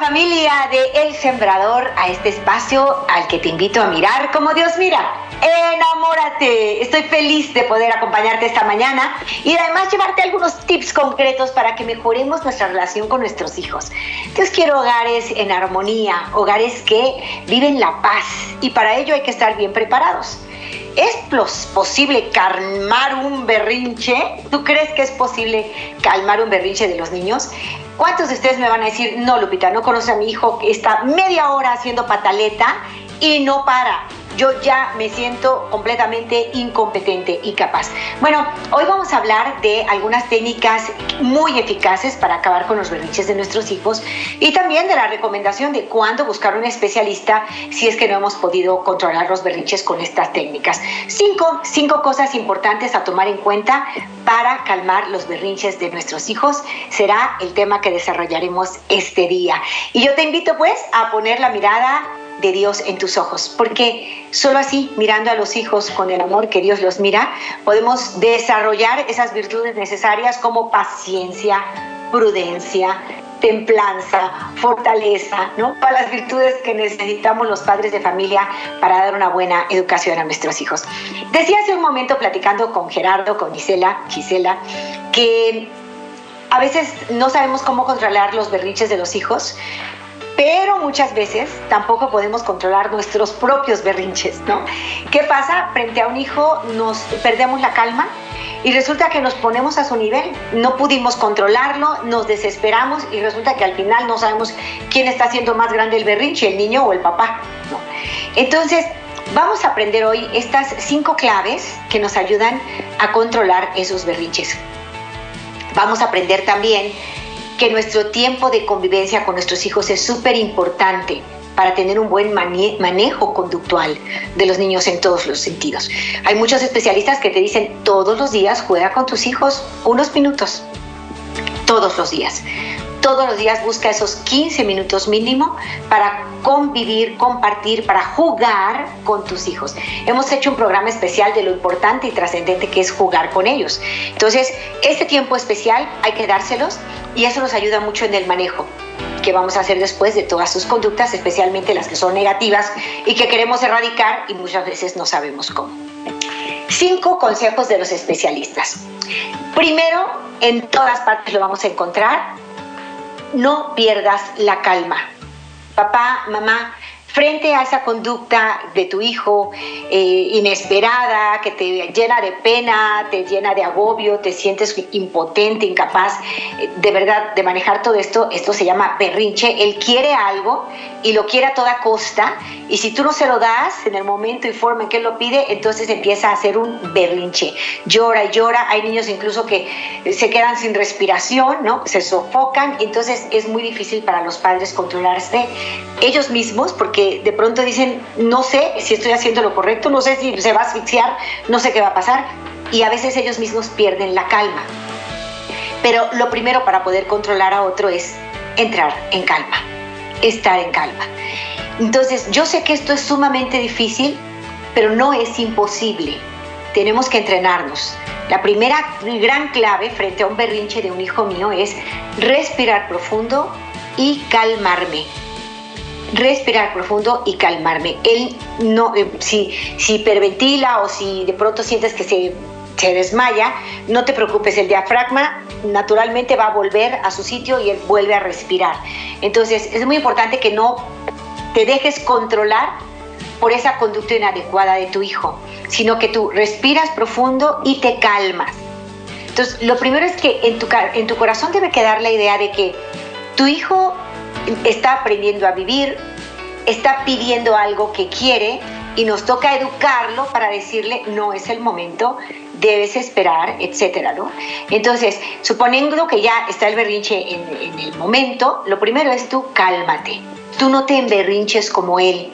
familia de El Sembrador a este espacio al que te invito a mirar como Dios mira. Enamórate. Estoy feliz de poder acompañarte esta mañana y además llevarte algunos tips concretos para que mejoremos nuestra relación con nuestros hijos. Dios quiere hogares en armonía, hogares que viven la paz y para ello hay que estar bien preparados. ¿Es posible calmar un berrinche? ¿Tú crees que es posible calmar un berrinche de los niños? ¿Cuántos de ustedes me van a decir, no, Lupita, no conoce a mi hijo que está media hora haciendo pataleta y no para? Yo ya me siento completamente incompetente y capaz. Bueno, hoy vamos a hablar de algunas técnicas muy eficaces para acabar con los berrinches de nuestros hijos y también de la recomendación de cuándo buscar un especialista si es que no hemos podido controlar los berrinches con estas técnicas. Cinco, cinco cosas importantes a tomar en cuenta para calmar los berrinches de nuestros hijos será el tema que desarrollaremos este día. Y yo te invito pues a poner la mirada de Dios en tus ojos, porque solo así, mirando a los hijos con el amor que Dios los mira, podemos desarrollar esas virtudes necesarias como paciencia, prudencia, templanza, fortaleza, ¿no? Para las virtudes que necesitamos los padres de familia para dar una buena educación a nuestros hijos. Decía hace un momento platicando con Gerardo, con Gisela, Gisela, que a veces no sabemos cómo controlar los berriches de los hijos, pero muchas veces tampoco podemos controlar nuestros propios berrinches, ¿no? ¿Qué pasa? Frente a un hijo nos perdemos la calma y resulta que nos ponemos a su nivel. No pudimos controlarlo, nos desesperamos y resulta que al final no sabemos quién está haciendo más grande el berrinche, el niño o el papá, ¿no? Entonces, vamos a aprender hoy estas cinco claves que nos ayudan a controlar esos berrinches. Vamos a aprender también que nuestro tiempo de convivencia con nuestros hijos es súper importante para tener un buen manejo conductual de los niños en todos los sentidos. Hay muchos especialistas que te dicen todos los días juega con tus hijos unos minutos, todos los días todos los días busca esos 15 minutos mínimo para convivir, compartir, para jugar con tus hijos. Hemos hecho un programa especial de lo importante y trascendente que es jugar con ellos. Entonces, este tiempo especial hay que dárselos y eso nos ayuda mucho en el manejo que vamos a hacer después de todas sus conductas, especialmente las que son negativas y que queremos erradicar y muchas veces no sabemos cómo. Cinco consejos de los especialistas. Primero, en todas partes lo vamos a encontrar, no pierdas la calma. Papá, mamá, frente a esa conducta de tu hijo eh, inesperada, que te llena de pena, te llena de agobio, te sientes impotente, incapaz eh, de verdad de manejar todo esto, esto se llama berrinche. Él quiere algo y lo quiere a toda costa y si tú no se lo das en el momento y forma en que él lo pide, entonces empieza a hacer un berrinche. Llora y llora. Hay niños incluso que se quedan sin respiración, ¿no? Se sofocan. Entonces es muy difícil para los padres controlarse ellos mismos porque de pronto dicen, no sé si estoy haciendo lo correcto, no sé si se va a asfixiar, no sé qué va a pasar. Y a veces ellos mismos pierden la calma. Pero lo primero para poder controlar a otro es entrar en calma, estar en calma. Entonces, yo sé que esto es sumamente difícil, pero no es imposible. Tenemos que entrenarnos. La primera gran clave frente a un berrinche de un hijo mío es respirar profundo y calmarme. Respirar profundo y calmarme. Él no, eh, si, si hiperventila o si de pronto sientes que se, se desmaya, no te preocupes, el diafragma naturalmente va a volver a su sitio y él vuelve a respirar. Entonces es muy importante que no te dejes controlar por esa conducta inadecuada de tu hijo, sino que tú respiras profundo y te calmas. Entonces, lo primero es que en tu, en tu corazón debe quedar la idea de que tu hijo está aprendiendo a vivir, está pidiendo algo que quiere y nos toca educarlo para decirle no es el momento, debes esperar, etcétera, ¿no? Entonces, suponiendo que ya está el berrinche en, en el momento, lo primero es tú cálmate. Tú no te emberrinches como él.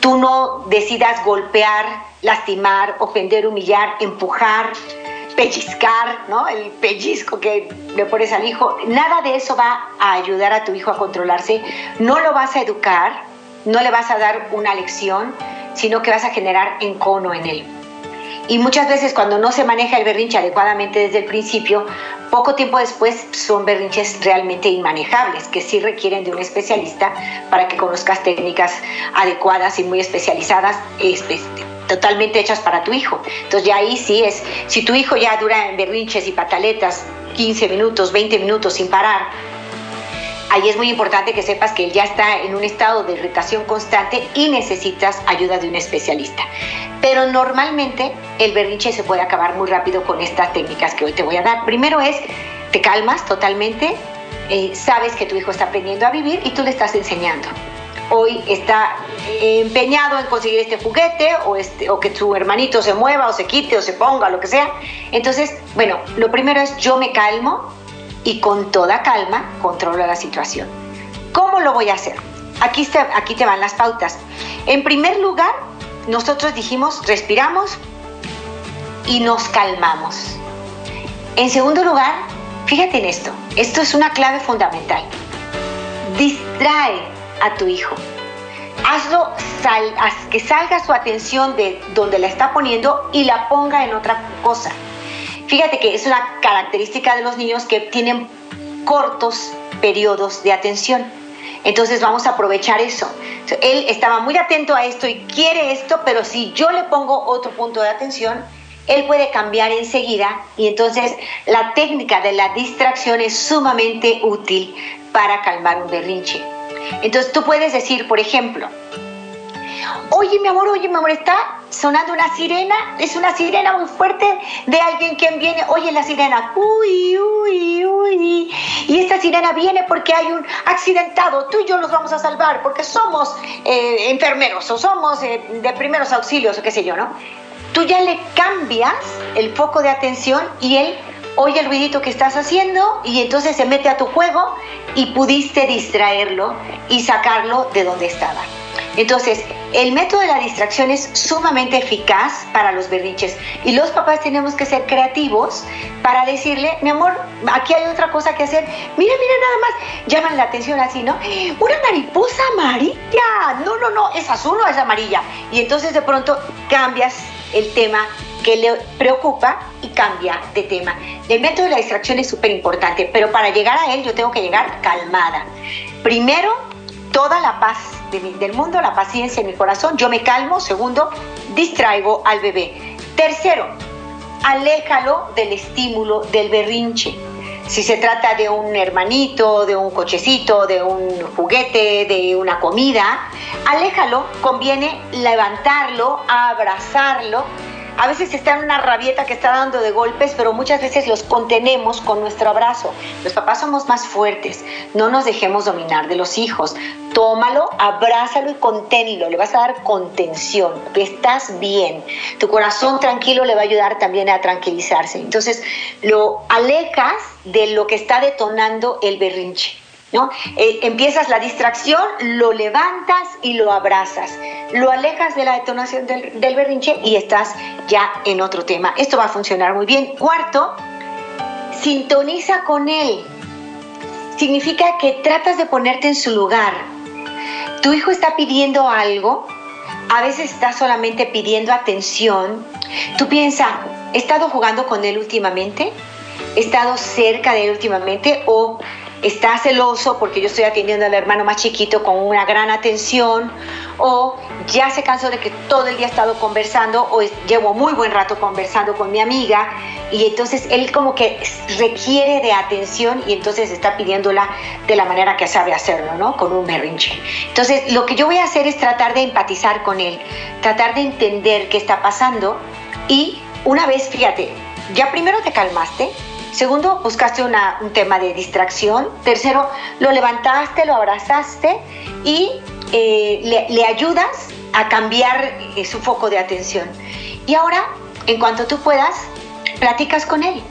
Tú no decidas golpear, lastimar, ofender, humillar, empujar, pellizcar, ¿no? El pellizco que le pones al hijo. Nada de eso va a ayudar a tu hijo a controlarse. No lo vas a educar, no le vas a dar una lección, sino que vas a generar encono en él. Y muchas veces cuando no se maneja el berrinche adecuadamente desde el principio, poco tiempo después son berrinches realmente inmanejables, que sí requieren de un especialista para que conozcas técnicas adecuadas y muy especializadas, este, totalmente hechas para tu hijo. Entonces ya ahí sí es, si tu hijo ya dura en berrinches y pataletas 15 minutos, 20 minutos sin parar, ahí es muy importante que sepas que él ya está en un estado de irritación constante y necesitas ayuda de un especialista. Pero normalmente el berrinche se puede acabar muy rápido con estas técnicas que hoy te voy a dar. Primero es, te calmas totalmente, eh, sabes que tu hijo está aprendiendo a vivir y tú le estás enseñando. Hoy está empeñado en conseguir este juguete o, este, o que su hermanito se mueva o se quite o se ponga, lo que sea. Entonces, bueno, lo primero es yo me calmo, y con toda calma controlo la situación. ¿Cómo lo voy a hacer? Aquí, aquí te van las pautas. En primer lugar, nosotros dijimos, respiramos y nos calmamos. En segundo lugar, fíjate en esto, esto es una clave fundamental. Distrae a tu hijo. Hazlo haz que salga su atención de donde la está poniendo y la ponga en otra cosa. Fíjate que es una característica de los niños que tienen cortos periodos de atención. Entonces vamos a aprovechar eso. Él estaba muy atento a esto y quiere esto, pero si yo le pongo otro punto de atención, él puede cambiar enseguida y entonces la técnica de la distracción es sumamente útil para calmar un berrinche. Entonces tú puedes decir, por ejemplo, oye mi amor, oye mi amor, está sonando una sirena, es una sirena muy fuerte de alguien que viene, oye la sirena, uy, uy, uy, y esta sirena viene porque hay un accidentado, tú y yo los vamos a salvar porque somos eh, enfermeros o somos eh, de primeros auxilios o qué sé yo, ¿no? Tú ya le cambias el foco de atención y él oye el ruidito que estás haciendo y entonces se mete a tu juego y pudiste distraerlo y sacarlo de donde estaba. Entonces, el método de la distracción es sumamente eficaz para los berrinches y los papás tenemos que ser creativos para decirle, mi amor, aquí hay otra cosa que hacer. Mira, mira nada más, llaman la atención así, ¿no? Una mariposa amarilla. No, no, no, es azul o es amarilla. Y entonces de pronto cambias el tema que le preocupa y cambia de tema. El método de la distracción es súper importante, pero para llegar a él yo tengo que llegar calmada. Primero, toda la paz del mundo, la paciencia en mi corazón, yo me calmo. Segundo, distraigo al bebé. Tercero, aléjalo del estímulo del berrinche. Si se trata de un hermanito, de un cochecito, de un juguete, de una comida, aléjalo, conviene levantarlo, abrazarlo a veces está en una rabieta que está dando de golpes, pero muchas veces los contenemos con nuestro abrazo. Los papás somos más fuertes, no nos dejemos dominar de los hijos. Tómalo, abrázalo y conténlo, le vas a dar contención, que estás bien. Tu corazón tranquilo le va a ayudar también a tranquilizarse. Entonces, lo alejas de lo que está detonando el berrinche. Eh, empiezas la distracción, lo levantas y lo abrazas lo alejas de la detonación del, berrinche y estás ya en otro tema. Esto va a funcionar muy bien. Cuarto, sintoniza con él. Significa que tratas de ponerte en su lugar. Tu hijo está pidiendo algo, a veces está solamente pidiendo atención. Tú piensas, ¿he estado jugando con él últimamente? ¿He estado cerca de él últimamente? ¿O está celoso porque yo estoy atendiendo al hermano más chiquito con una gran atención? o ya se cansó de que todo el día he estado conversando o llevo muy buen rato conversando con mi amiga y entonces él como que requiere de atención y entonces está pidiéndola de la manera que sabe hacerlo, ¿no? Con un berrinche. Entonces lo que yo voy a hacer es tratar de empatizar con él, tratar de entender qué está pasando y una vez, fíjate, ya primero te calmaste, Segundo, buscaste un tema de distracción. Tercero, lo levantaste, lo abrazaste y eh, le, ayudas a cambiar eh, su foco de atención. Y ahora, en cuanto tú puedas, platicas con él.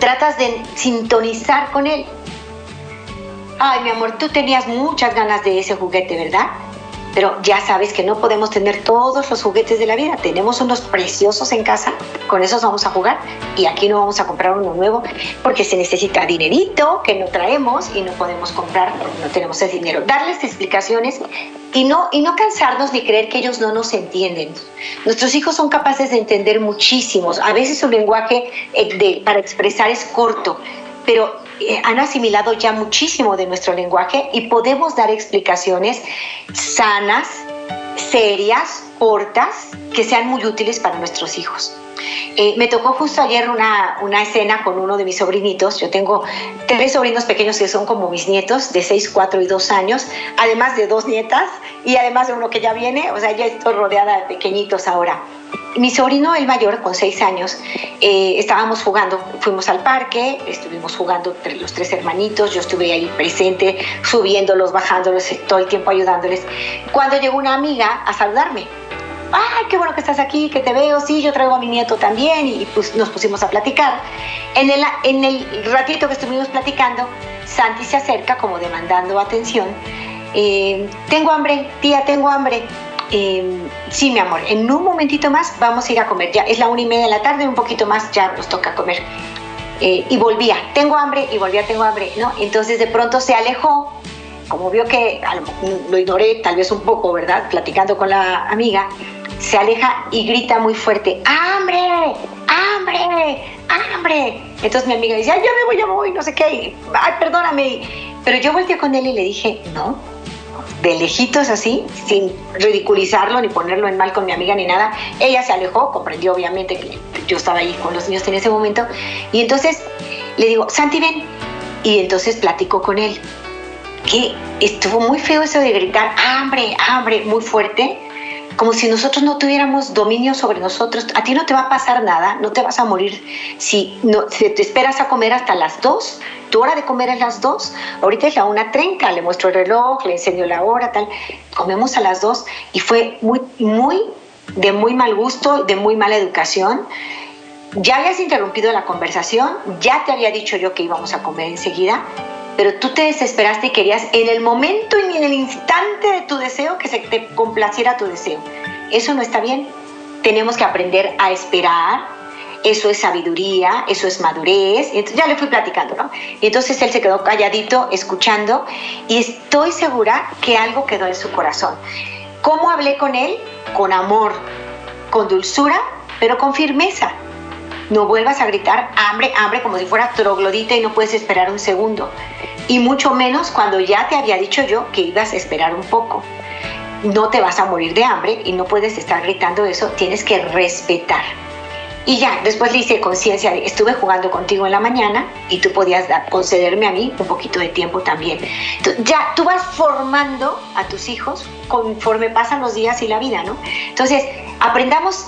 Tratas de sintonizar con él. Ay, mi amor, tú tenías muchas ganas de ese juguete, ¿verdad? Pero ya sabes que no podemos tener todos los juguetes de la vida. Tenemos unos preciosos en casa, con esos vamos a jugar y aquí no vamos a comprar uno nuevo porque se necesita dinerito que no traemos y no podemos comprar, no tenemos el dinero. Darles explicaciones y no, y no cansarnos ni creer que ellos no nos entienden. Nuestros hijos son capaces de entender muchísimos. A veces su lenguaje eh, para expresar es corto, pero eh, han asimilado ya muchísimo de nuestro lenguaje y podemos dar explicaciones sanas, serias, cortas, que sean muy útiles para nuestros hijos. Eh, me tocó justo ayer una, una, escena con uno de mis sobrinitos. Yo tengo tres sobrinos pequeños que son como mis nietos, de 6, 4 y 2 años, además de dos nietas y además de uno que ya viene. O sea, ya estoy rodeada de pequeñitos ahora mi sobrino, el mayor, con seis años, eh, estábamos jugando, fuimos al parque, estuvimos jugando entre los tres hermanitos, yo estuve ahí presente, subiéndolos, bajándolos, todo el tiempo ayudándoles. Cuando llegó una amiga a saludarme, ¡ay, qué bueno que estás aquí, que te veo! Sí, yo traigo a mi nieto también y pues nos pusimos a platicar. En el, en el ratito que estuvimos platicando, Santi se acerca como demandando atención. Eh, tengo hambre, tía, tengo hambre. Em, sí, mi amor, en un momentito más vamos a ir a comer. Ya es la una y media de la tarde, un poquito más ya nos toca comer. Eh, y volvía, tengo hambre, y volvía, tengo hambre, ¿no? Entonces de pronto se alejó, como vio que lo ignoré tal vez un poco, ¿verdad? Platicando con la amiga, se aleja y grita muy fuerte, ¡hambre! ¡hambre! ¡hambre! Entonces mi amiga dice, ¡ay, ya me voy, ya me voy! No sé qué, ¡ay, perdóname! Pero yo volteé con él y le dije, no, de lejitos así, sin ridiculizarlo ni ponerlo en mal con mi amiga ni nada. Ella se alejó, comprendió obviamente que yo estaba ahí con los niños en ese momento. Y entonces le digo, Santi, ven. Y entonces platico con él. Que estuvo muy feo eso de gritar hambre, hambre, muy fuerte como si nosotros no tuviéramos dominio sobre nosotros. A ti no te va a pasar nada, no te vas a morir si, no, te esperas a comer hasta las 2. Tu hora de comer es las 2. Ahorita es la 1.30, le muestro el reloj, le enseño la hora, tal. Comemos a las 2 y fue muy, muy, de muy mal gusto, de muy mala educación. Ya habías interrumpido la conversación, ya te había dicho yo que íbamos a comer enseguida pero tú te desesperaste y querías en el momento y en el instante de tu deseo que se te complaciera tu deseo. Eso no está bien. Tenemos que aprender a esperar. Eso es sabiduría, eso es madurez. Entonces ya le fui platicando, ¿no? Y entonces él se quedó calladito, escuchando, y estoy segura que algo quedó en su corazón. ¿Cómo hablé con él? Con amor, con dulzura, pero con firmeza no vuelvas a gritar hambre, hambre como si fuera troglodita y no puedes esperar un segundo. Y mucho menos cuando ya te había dicho yo que ibas a esperar un poco. No te vas a morir de hambre y no puedes estar gritando eso, tienes que respetar. Y ya, después le hice conciencia estuve jugando contigo en la mañana y tú podías concederme a mí un poquito de tiempo también. ya, tú vas formando a tus hijos conforme pasan los días y la vida, ¿no? Entonces, aprendamos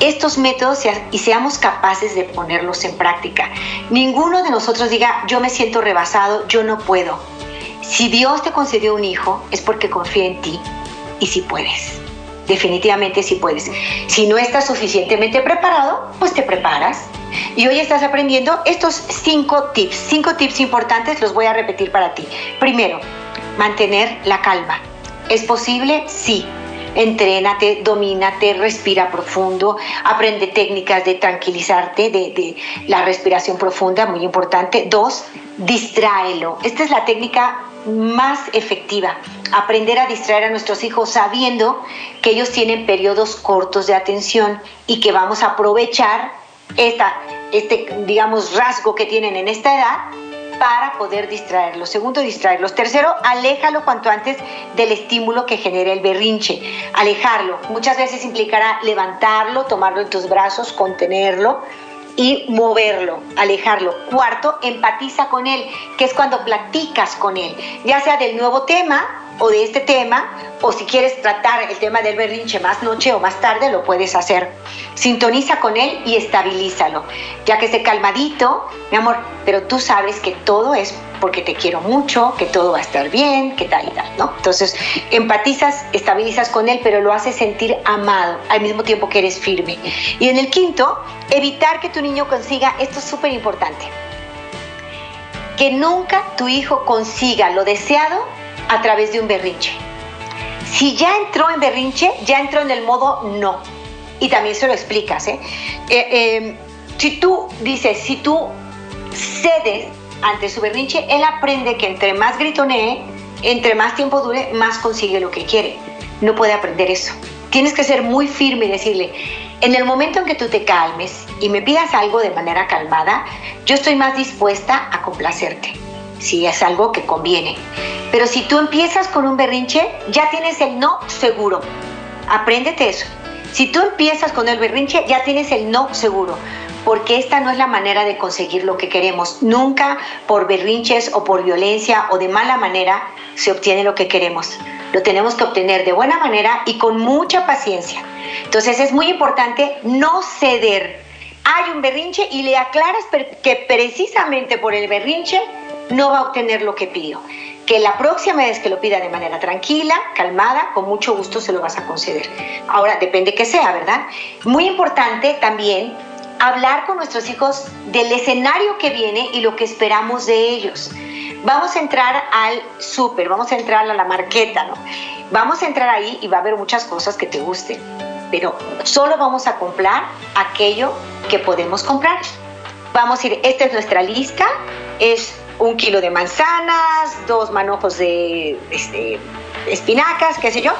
estos métodos y seamos capaces de ponerlos en práctica. Ninguno de nosotros diga, yo me siento rebasado, yo no puedo. Si Dios te concedió un hijo, es porque confía en ti y si puedes. Definitivamente si puedes. Si no estás suficientemente preparado, pues te preparas. Y hoy estás aprendiendo estos cinco tips. Cinco tips importantes los voy a repetir para ti. Primero, mantener la calma. ¿Es posible? Sí. Entrénate, domínate, respira profundo, aprende técnicas de tranquilizarte, de, la respiración profunda, muy importante. Dos, distráelo. Esta es la técnica más efectiva, aprender a distraer a nuestros hijos sabiendo que ellos tienen periodos cortos de atención y que vamos a aprovechar esta, este, digamos, rasgo que tienen en esta edad para poder distraerlos. Segundo, distraerlos. Tercero, aléjalo cuanto antes del estímulo que genera el berrinche. Alejarlo. Muchas veces implicará levantarlo, tomarlo en tus brazos, contenerlo y moverlo, alejarlo. Cuarto, empatiza con él, que es cuando platicas con él, ya sea del nuevo tema o de este tema, o si quieres tratar el tema del berrinche más noche o más tarde, lo puedes hacer. Sintoniza con él y estabilízalo, ya que esté calmadito, mi amor, pero tú sabes que todo es porque te quiero mucho, que todo va a estar bien, que tal y tal, ¿no? Entonces, empatizas, estabilizas con él, pero lo haces sentir amado al mismo tiempo que eres firme. Y en el quinto, evitar que tu niño consiga, esto es súper importante, que nunca tu hijo consiga lo deseado a través de un berrinche. Si ya entró en berrinche, ya entró en el modo no. Y también se lo explicas, ¿eh? eh em, si tú dices, si tú cedes ante su berrinche, él aprende que entre más gritonee, entre más tiempo dure, más consigue lo que quiere. No puede aprender eso. Tienes que ser muy firme y decirle, en el momento en que tú te calmes y me pidas algo de manera calmada, yo estoy más dispuesta a complacerte, si es algo que conviene. Pero si tú empiezas con un berrinche, ya tienes el no seguro. Apréndete eso. Si tú empiezas con el berrinche, ya tienes el no seguro porque esta no es la manera de conseguir lo que queremos. Nunca por berrinches o por violencia o de mala manera se obtiene lo que queremos. Lo tenemos que obtener de buena manera y con mucha paciencia. Entonces es muy importante no ceder. Hay un berrinche y le aclaras que precisamente por el berrinche no va a obtener lo que pidió. Que la próxima vez que lo pida de manera tranquila, calmada, con mucho gusto se lo vas a conceder. Ahora, depende que sea, ¿verdad? Muy importante también hablar con nuestros hijos del escenario que viene y lo que esperamos de ellos. Vamos a entrar al súper, vamos a entrar a la marqueta, ¿no? Vamos a entrar ahí y va a haber muchas cosas que te gusten, pero solo vamos a comprar aquello que podemos comprar. Vamos a ir, esta es nuestra lista, es un kilo de manzanas, dos manojos de este, espinacas, qué sé yo.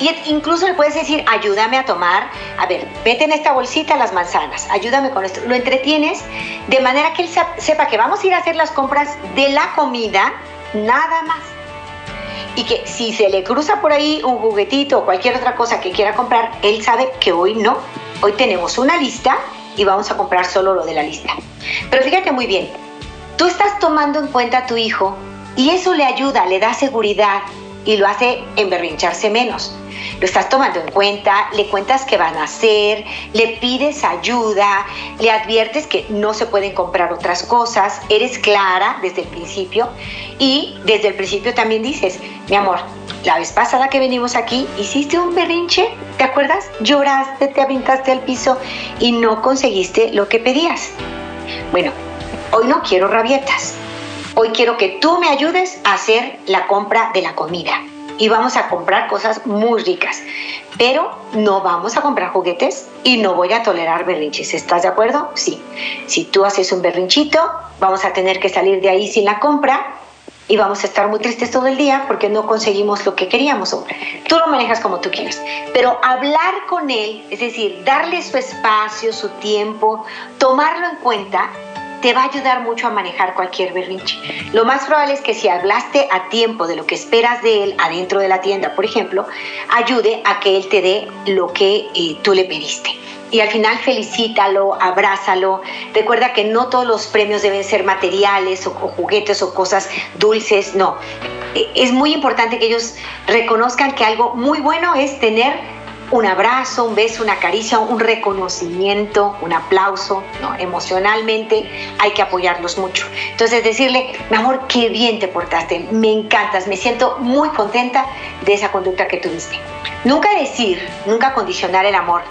Y incluso le puedes decir, ayúdame a tomar, a ver, vete en esta bolsita las manzanas, ayúdame con esto. Lo entretienes de manera que él sepa que vamos a ir a hacer las compras de la comida, nada más. Y que si se le cruza por ahí un juguetito o cualquier otra cosa que quiera comprar, él sabe que hoy no. Hoy tenemos una lista y vamos a comprar solo lo de la lista. Pero fíjate muy bien, tú estás tomando en cuenta a tu hijo y eso le ayuda, le da seguridad, y lo hace emberrincharse menos. Lo estás tomando en cuenta, le cuentas qué van a hacer, le pides ayuda, le adviertes que no se pueden comprar otras cosas, eres clara desde el principio y desde el principio también dices, mi amor, la vez pasada que venimos aquí hiciste un berrinche, ¿te acuerdas? Lloraste, te aventaste al piso y no conseguiste lo que pedías. Bueno, hoy no quiero rabietas Hoy quiero que tú me ayudes a hacer la compra de la comida. Y vamos a comprar cosas muy ricas. Pero no vamos a comprar juguetes y no voy a tolerar berrinches. ¿Estás de acuerdo? Sí. Si tú haces un berrinchito, vamos a tener que salir de ahí sin la compra y vamos a estar muy tristes todo el día porque no conseguimos lo que queríamos. Tú lo manejas como tú quieras, pero hablar con él, es decir, darle su espacio, su tiempo, tomarlo en cuenta, te va a ayudar mucho a manejar cualquier berrinche. Lo más probable es que si hablaste a tiempo de lo que esperas de él adentro de la tienda, por ejemplo, ayude a que él te dé lo que eh, tú le pediste. Y al final felicítalo, abrázalo. Recuerda que no todos los premios deben ser materiales o, juguetes o cosas dulces, no. E, es muy importante que ellos reconozcan que algo muy bueno es tener un abrazo, un beso, una caricia, un reconocimiento, un aplauso, ¿no? Emocionalmente hay que apoyarlos mucho. Entonces decirle, mi amor, qué bien te portaste, me encantas, me siento muy contenta de esa conducta que tuviste. Nunca decir, nunca condicionar el amor.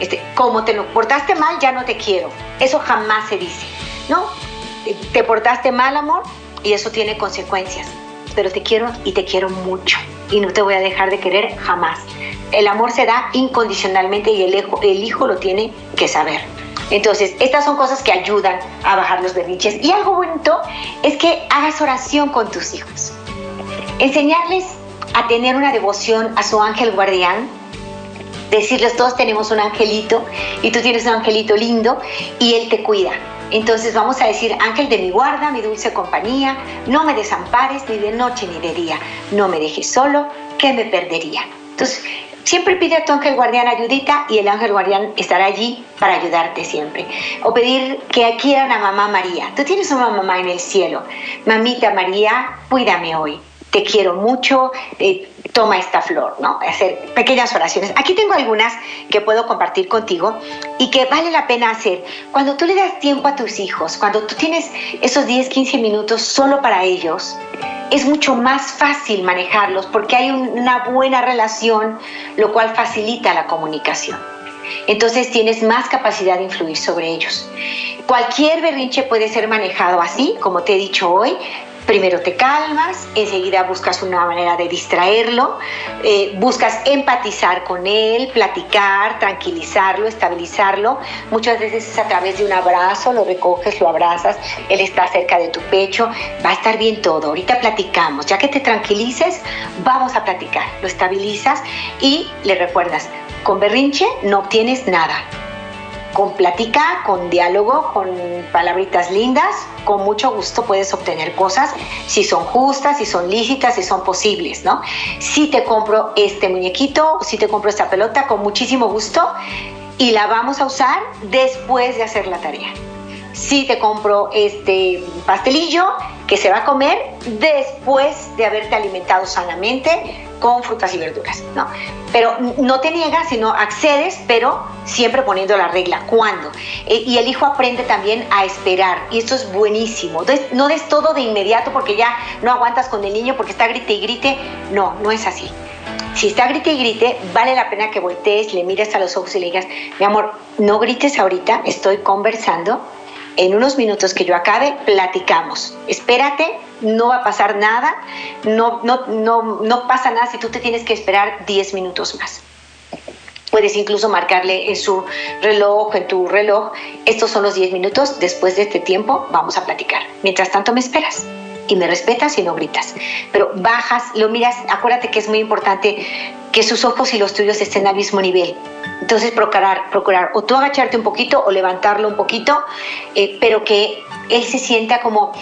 Este, como te lo portaste mal, ya no te quiero. Eso jamás se dice, ¿no? Te portaste mal, amor, y eso tiene consecuencias. Pero te quiero y te quiero mucho. Y no te voy a dejar de querer jamás. El amor se da incondicionalmente y el hijo, el hijo lo tiene que saber. Entonces, estas son cosas que ayudan a bajar los berrinches. Y algo bonito es que hagas oración con tus hijos. Enseñarles a tener una devoción a su ángel guardián. Decirles, todos tenemos un angelito y tú tienes un angelito lindo y él te cuida. Entonces vamos a decir, ángel de mi guarda, mi dulce compañía, no me desampares ni de noche ni de día, no me dejes solo, que me perdería. Entonces, Siempre pide a tu ángel guardián ayudita y el ángel guardián estará allí para ayudarte siempre. O pedir que quieran a mamá María. Tú tienes una mamá en el cielo. Mamita María, cuídame hoy. Te quiero mucho, eh, toma esta flor, ¿no? Hacer pequeñas oraciones. Aquí tengo algunas que puedo compartir contigo y que vale la pena hacer. Cuando tú le das tiempo a tus hijos, cuando tú tienes esos 10, 15 minutos solo para ellos, es mucho más fácil manejarlos porque hay una buena relación, lo cual facilita la comunicación. Entonces tienes más capacidad de influir sobre ellos. Cualquier berrinche puede ser manejado así, como te he dicho hoy, primero te calmas, enseguida buscas una manera de distraerlo, eh, buscas empatizar con él, platicar, tranquilizarlo, estabilizarlo. Muchas veces es a través de un abrazo, lo recoges, lo abrazas, él está cerca de tu pecho, va a estar bien todo. Ahorita platicamos, ya que te tranquilices, vamos a platicar. Lo estabilizas y le recuerdas, con berrinche no obtienes nada con plática, con diálogo, con palabritas lindas, con mucho gusto puedes obtener cosas si son justas, si son lícitas, si son posibles, ¿no? Si te compro este muñequito, si te compro esta pelota, con muchísimo gusto y la vamos a usar después de hacer la tarea. Si te compro este pastelillo que se va a comer después de haberte alimentado sanamente con frutas y verduras, ¿no? Pero no te niegas, sino accedes, pero siempre poniendo la regla. ¿Cuándo? Eh, y el hijo aprende también a esperar, y esto es buenísimo. no des todo de inmediato porque ya no aguantas con el niño porque está grite y grite. No, no es así. Si está grite y grite, vale la pena que voltees, le mires a los ojos y le digas, mi amor, no grites ahorita, estoy conversando, en unos minutos que yo acabe, platicamos. Espérate, no va a pasar nada, no, no, no, no pasa nada si tú te tienes que esperar 10 minutos más. Puedes incluso marcarle en su reloj, en tu reloj, estos son los 10 minutos, después de este tiempo vamos a platicar. Mientras tanto me esperas y me respetas y no gritas. Pero bajas, lo miras, acuérdate que es muy importante que sus ojos y los tuyos estén al mismo nivel. Entonces procurar, procurar o tú agacharte un poquito o levantarlo un poquito, eh, pero que él se sienta como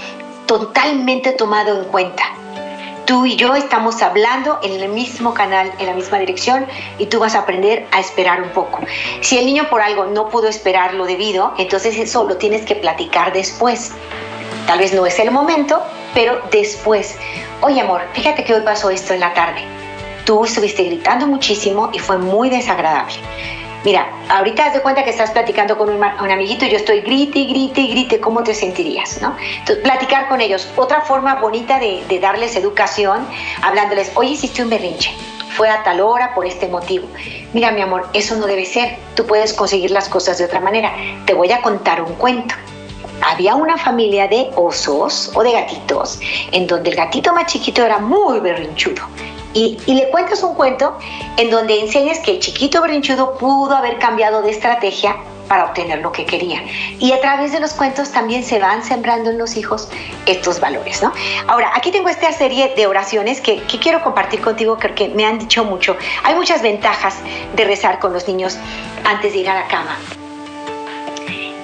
totalmente tomado en cuenta. Tú y yo estamos hablando en el mismo canal, en la misma dirección, y tú vas a aprender a esperar un poco. Si el niño por algo no pudo esperar lo debido, entonces eso lo tienes que platicar después. Tal vez no es el momento, pero después. Oye, amor, fíjate que hoy pasó esto en la tarde. Tú estuviste gritando muchísimo y fue muy desagradable. Mira, ahorita haz de cuenta que estás platicando con un, amiguito y yo estoy grite, grite, grite, ¿cómo te sentirías? ¿no? Platicar con ellos. Otra forma bonita de, darles educación, hablándoles, oye, hiciste un berrinche, fue a tal hora por este motivo. Mira, mi amor, eso no debe ser. Tú puedes conseguir las cosas de otra manera. Te voy a contar un cuento. Había una familia de osos o de gatitos, en donde el gatito más chiquito era muy berrinchudo y, le cuentas un cuento en donde enseñas que el chiquito brinchudo pudo haber cambiado de estrategia para obtener lo que quería. Y a través de los cuentos también se van sembrando en los hijos estos valores, ¿no? Ahora, aquí tengo esta serie de oraciones que, que quiero compartir contigo porque me han dicho mucho. Hay muchas ventajas de rezar con los niños antes de ir a la cama.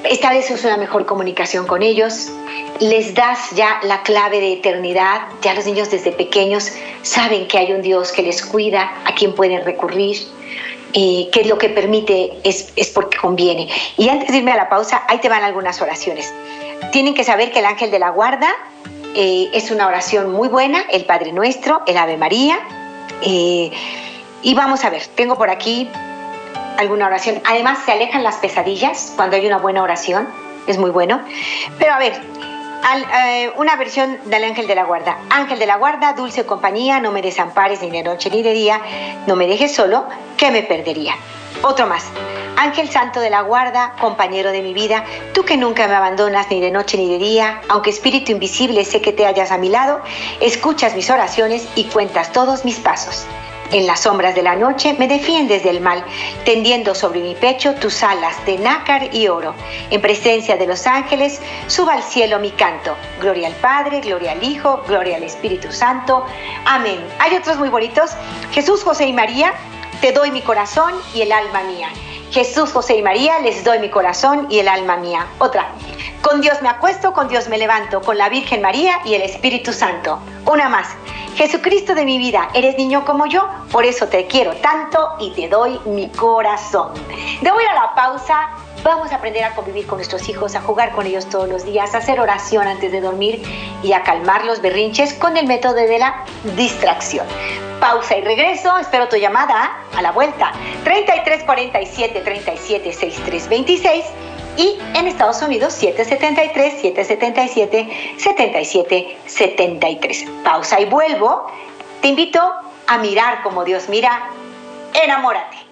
Estableces una mejor comunicación con ellos, les das ya la clave de eternidad, ya los niños desde pequeños saben que hay un Dios que les cuida, a quien pueden recurrir, y que lo que permite es, es porque conviene. Y antes de irme a la pausa, ahí te van algunas oraciones. Tienen que saber que el ángel de la guarda eh, es una oración muy buena, el Padre Nuestro, el Ave María. Eh, y vamos a ver, tengo por aquí alguna oración. Además, se alejan las pesadillas cuando hay una buena oración, es muy bueno. Pero a ver, eh, una versión del ángel de la guarda. Ángel de la guarda, dulce compañía, no me desampares ni de noche ni de día, no me dejes solo, que me perdería. Otro más. Ángel santo de la guarda, compañero de mi vida, tú que nunca me abandonas ni de noche ni de día, aunque espíritu invisible sé que te hallas a mi lado, escuchas mis oraciones y cuentas todos mis pasos. En las sombras de la noche me defiendes del mal, tendiendo sobre mi pecho tus alas de nácar y oro. En presencia de los ángeles, suba al cielo mi canto. Gloria al Padre, gloria al Hijo, gloria al Espíritu Santo. Amén. Hay otros muy bonitos. Jesús, José y María, te doy mi corazón y el alma mía. Jesús, José y María, les doy mi corazón y el alma mía. Otra. Con Dios me acuesto, con Dios me levanto, con la Virgen María y el Espíritu Santo. Una más. Jesucristo de mi vida, eres niño como yo, por eso te quiero tanto y te doy mi corazón. Debo ir a la pausa Vamos a aprender a convivir con nuestros hijos, a jugar con ellos todos los días, a hacer oración antes de dormir y a calmar los berrinches con el método de la distracción. Pausa y regreso. Espero tu llamada a la vuelta. 3347 37 63 26 y en Estados Unidos 773 777 77 73. Pausa y vuelvo. Te invito a mirar como Dios mira. Enamórate.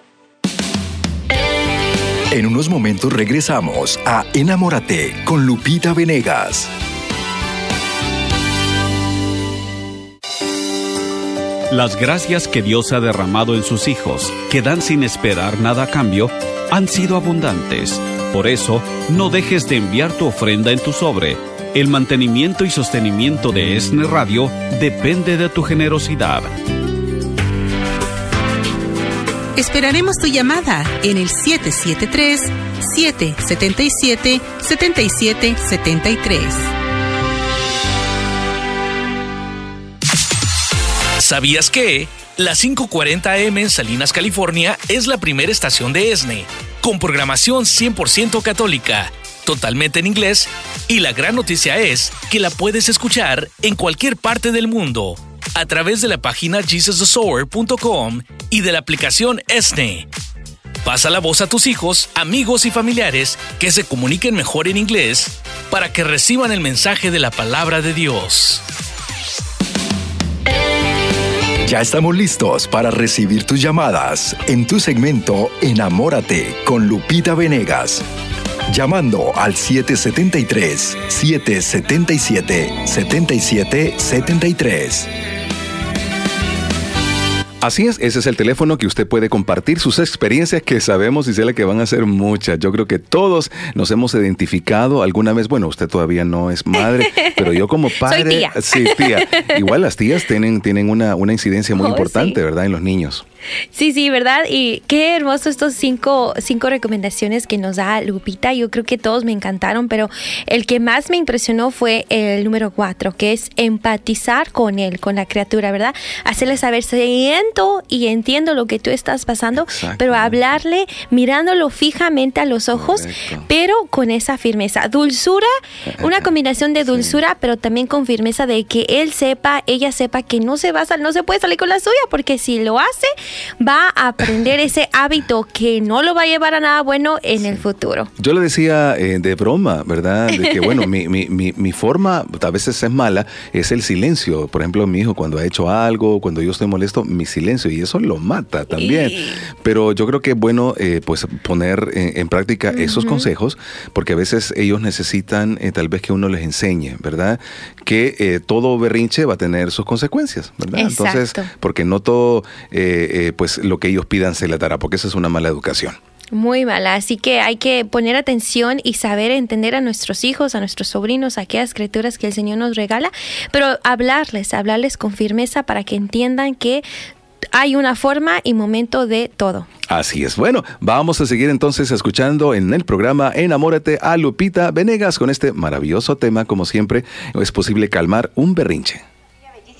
En unos momentos regresamos a Enamórate con Lupita Venegas. Las gracias que Dios ha derramado en sus hijos, que dan sin esperar nada a cambio, han sido abundantes. Por eso, no dejes de enviar tu ofrenda en tu sobre. El mantenimiento y sostenimiento de ESNE Radio depende de tu generosidad. Esperaremos tu llamada en el 773-777-7773. ¿Sabías que? La 540M en Salinas, California es la primera estación de ESNE, con programación 100% católica, totalmente en inglés, y la gran noticia es que la puedes escuchar en cualquier parte del mundo a través de la página jesusthesower.com y de la aplicación ESNE. Pasa la voz a tus hijos, amigos y familiares que se comuniquen mejor en inglés para que reciban el mensaje de la palabra de Dios. Ya estamos listos para recibir tus llamadas en tu segmento Enamórate con Lupita Venegas. Llamando al 773-777-7773. Así es, ese es el teléfono que usted puede compartir sus experiencias que sabemos y sé la que van a ser muchas. Yo creo que todos nos hemos identificado alguna vez, bueno, usted todavía no es madre, pero yo como padre, Soy tía. sí, tía. Igual las tías tienen, tienen una, una incidencia muy Oh, importante, sí. ¿verdad? En los niños. Sí, sí, ¿verdad? Y qué hermoso estos cinco, cinco recomendaciones que nos da Lupita. Yo creo que todos me encantaron, pero el que más me impresionó fue el número cuatro, que es empatizar con él, con la criatura, ¿verdad? Hacerle saber, siento y entiendo lo que tú estás pasando, pero hablarle mirándolo fijamente a los ojos, Correcto. pero con esa firmeza. Dulzura, una combinación de dulzura, pero también con firmeza de que él sepa, ella sepa que no se va a no se puede salir con la suya, porque si lo hace, va a aprender ese hábito que no lo va a llevar a nada bueno en el futuro. Yo le decía eh, de broma, ¿verdad? De que, bueno, mi, mi, mi, mi forma a veces es mala, es el silencio. Por ejemplo, mi hijo cuando ha hecho algo, cuando yo estoy molesto, mi silencio, y eso lo mata también. Pero yo creo que es bueno, eh, pues, poner en, en práctica esos consejos, porque a veces ellos necesitan eh, tal vez que uno les enseñe, ¿verdad? Que eh, todo berrinche va a tener sus consecuencias, ¿verdad? Entonces, Exacto. porque no todo, eh, eh, pues, lo que ellos pidan se les dará, porque esa es una mala educación. Muy mala, así que hay que poner atención y saber entender a nuestros hijos, a nuestros sobrinos, a aquellas criaturas que el Señor nos regala, pero hablarles, hablarles con firmeza para que entiendan que hay una forma y momento de todo. Así es. Bueno, vamos a seguir entonces escuchando en el programa Enamórate a Lupita Venegas con este maravilloso tema. Como siempre, es posible calmar un berrinche.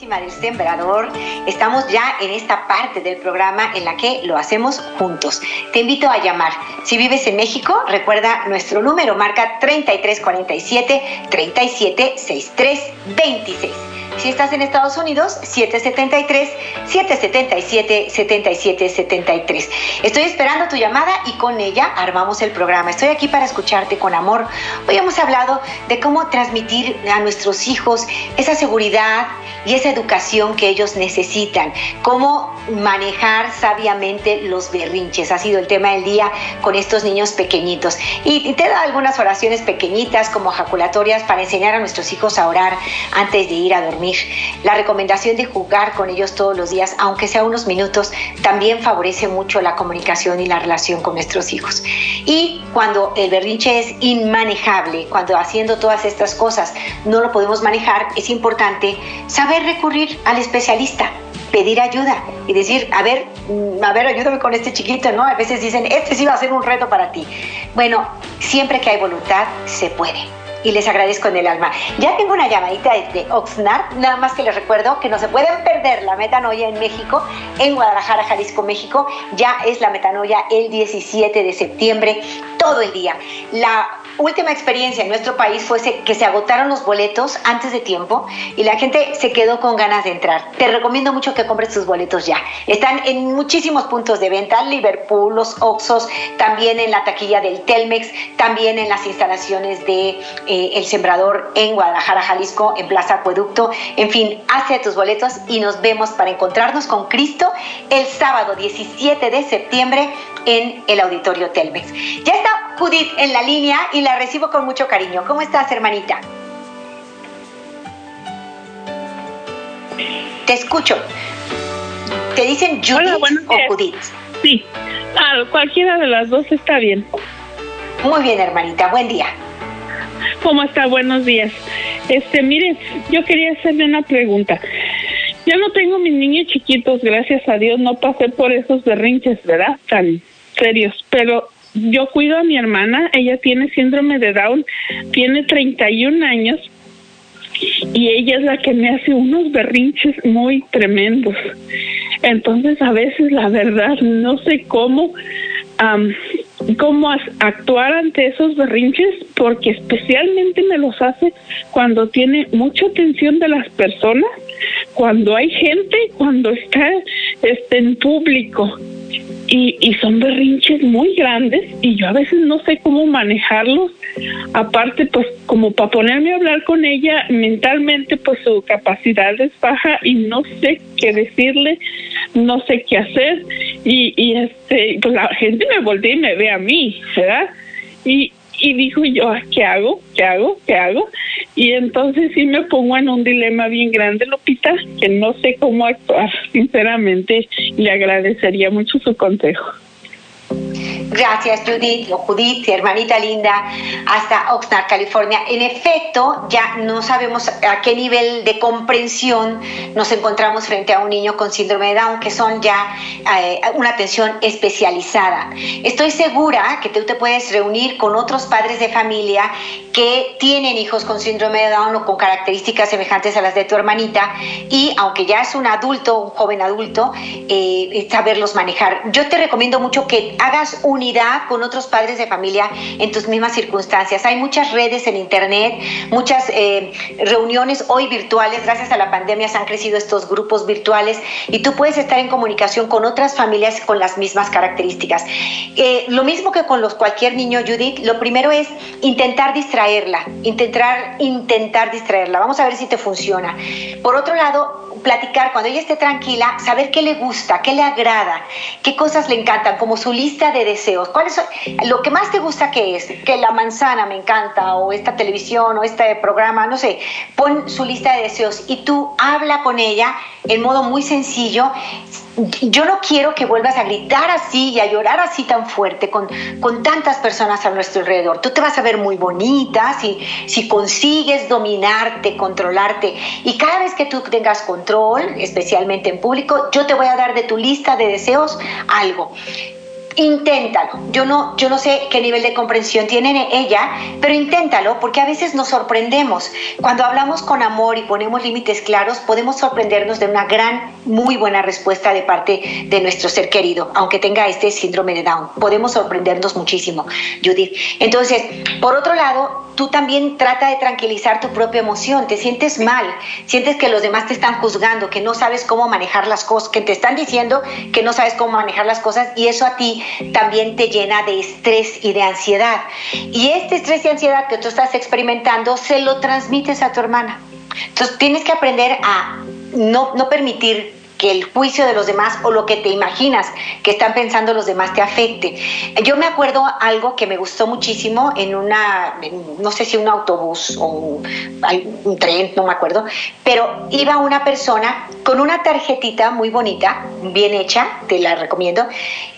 Del Sembrador. Estamos ya en esta parte del programa en la que lo hacemos juntos. Te invito a llamar. Si vives en México, recuerda nuestro número, marca 3347 376326. Si estás en Estados Unidos, 773 777 7773. Estoy esperando tu llamada y con ella armamos el programa. Estoy aquí para escucharte con amor. Hoy hemos hablado de cómo transmitir a nuestros hijos esa seguridad y esa educación que ellos necesitan, cómo manejar sabiamente los berrinches. Ha sido el tema del día con estos niños pequeñitos. Y te da algunas oraciones pequeñitas como jaculatorias para enseñar a nuestros hijos a orar antes de ir a dormir. La recomendación de jugar con ellos todos los días, aunque sea unos minutos, también favorece mucho la comunicación y la relación con nuestros hijos. Y cuando el berrinche es inmanejable, cuando haciendo todas estas cosas no lo podemos manejar, es importante saber recurrir al especialista pedir ayuda y decir, a ver, mm, a ver, ayúdame con este chiquito, ¿no? A veces dicen, este sí va a ser un reto para ti. Bueno, siempre que hay voluntad, se puede. y les agradezco en el alma. Ya tengo una llamadita desde Oxnard, nada más que les recuerdo que no se pueden perder la metanoia en México, en Guadalajara, Jalisco, México. Ya es la metanoia el 17 de septiembre, todo el día. La última experiencia en nuestro país fue que se agotaron los boletos antes de tiempo y la gente se quedó con ganas de entrar. Te recomiendo mucho que compres tus boletos ya. Están en muchísimos puntos de venta, Liverpool, los Oxos, también en la taquilla del Telmex, también en las instalaciones de eh, El Sembrador en Guadalajara, Jalisco, en Plaza Acueducto. En fin, hace tus boletos y nos vemos para encontrarnos con Cristo el sábado 17 de septiembre en el Auditorio Telmex. Ya está Judith en la línea y la recibo con mucho cariño. ¿Cómo estás, hermanita? Te escucho. ¿Te dicen Judith o Judith? Sí, ah, cualquiera de las dos está bien. Muy bien, hermanita. Buen día. ¿Cómo está? Buenos días. Este, mire, yo quería hacerle una pregunta. Yo no tengo mis niños chiquitos, gracias a Dios, no pasé por esos berrinches, ¿verdad? Tan serios, pero yo cuido a mi hermana, ella tiene síndrome de Down, tiene 31 años y ella es la que me hace unos berrinches muy tremendos. Entonces a veces la verdad no sé cómo cómo actuar ante esos berrinches porque especialmente me los hace cuando tiene mucha atención de las personas, cuando hay gente, cuando está este, en público y, y son berrinches muy grandes y yo a veces no sé cómo manejarlos. Aparte, pues como para ponerme a hablar con ella mentalmente, pues su capacidad es baja y no sé qué decirle, no sé qué hacer y, y este, pues la gente me voltea y me ve a mí, ¿verdad? Y, y dijo yo, ah, ¿qué hago? ¿Qué hago? ¿Qué hago? Y entonces sí me pongo en un dilema bien grande, Lupita, que no sé cómo actuar. Sinceramente, le agradecería mucho su consejo. Gracias, Judith, o Judith, hermanita linda, hasta Oxnard, California. En efecto, ya no sabemos a qué nivel de comprensión nos encontramos frente a un niño con síndrome de Down, que son ya eh, una atención especializada. Estoy segura que tú te puedes reunir con otros padres de familia que tienen hijos con síndrome de Down o con características semejantes a las de tu hermanita y aunque ya es un adulto, un joven adulto, eh, saberlos manejar. Yo te recomiendo mucho que hagas con otros padres de familia en tus mismas circunstancias. Hay muchas redes en Internet, muchas eh, reuniones hoy virtuales. Gracias a la pandemia se han crecido estos grupos virtuales y tú puedes estar en comunicación con otras familias con las mismas características. Eh, lo mismo que con cualquier niño, Judith, lo primero es intentar distraerla, intentar, intentar distraerla. Vamos a ver si te funciona. Por otro lado, platicar cuando ella esté tranquila, saber qué le gusta, qué le agrada, qué cosas le encantan, como su lista de deseos. ¿Cuál es lo que más te gusta que es? Que la manzana me encanta, o esta televisión, o este programa, no sé. Pon su lista de deseos y tú habla con ella en modo muy sencillo yo no quiero que vuelvas a gritar así y a llorar así tan fuerte con, con tantas personas a nuestro alrededor. Tú te vas a ver muy bonita si, si consigues dominarte, controlarte. Y cada vez que tú tengas control, especialmente en público, yo te voy a dar de tu lista de deseos algo inténtalo. Yo no, yo no sé qué nivel de comprensión tiene ella, pero inténtalo porque a veces nos sorprendemos. Cuando hablamos con amor y ponemos límites claros, podemos sorprendernos de una gran, muy buena respuesta de parte de nuestro ser querido, aunque tenga este síndrome de Down. Podemos sorprendernos muchísimo, Judith. Entonces, por otro lado, tú también trata de tranquilizar tu propia emoción. Te sientes mal, sientes que los demás te están juzgando, que no sabes cómo manejar las cosas, que te están diciendo que no sabes cómo manejar las cosas y eso a ti también te llena de estrés y de ansiedad. Y este estrés y ansiedad que tú estás experimentando se lo transmites a tu hermana. Entonces tienes que aprender a no, no permitir el juicio de los demás o lo que te imaginas que están pensando los demás te afecte. Yo me acuerdo algo que me gustó muchísimo en una, no sé si un autobús o un tren, no me acuerdo, pero iba una persona con una tarjetita muy bonita, bien hecha, te la recomiendo,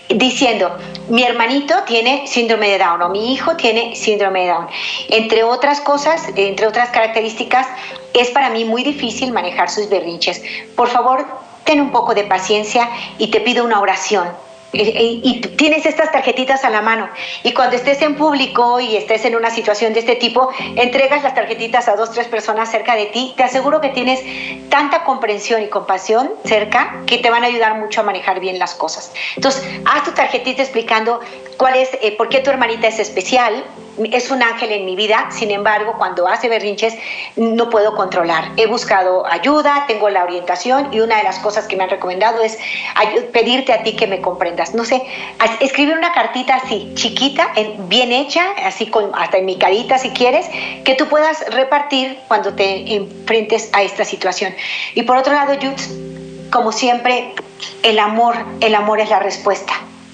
diciendo, mi hermanito tiene síndrome de Down o mi hijo tiene síndrome de Down. Entre otras cosas, entre otras características, es para mí muy difícil manejar sus berrinches. Por favor, ten un poco de paciencia y te pido una oración. Y tienes estas tarjetitas a la mano. Y cuando estés en público y estés en una situación de este tipo, entregas las tarjetitas a dos, tres personas cerca de ti, te aseguro que tienes tanta comprensión y compasión cerca que te van a ayudar mucho a manejar bien las cosas. Entonces, haz tu tarjetita explicando cuál es, eh, por qué tu hermanita es especial, es un ángel en mi vida, sin embargo, cuando hace berrinches no puedo controlar. He buscado ayuda, tengo la orientación y una de las cosas que me han recomendado es pedirte a ti que me comprendas. No sé, escribir una cartita así, chiquita, bien hecha, así con, hasta en mi carita si quieres, que tú puedas repartir cuando te enfrentes a esta situación. Y por otro lado, Jutz, como siempre, el amor, el amor es la respuesta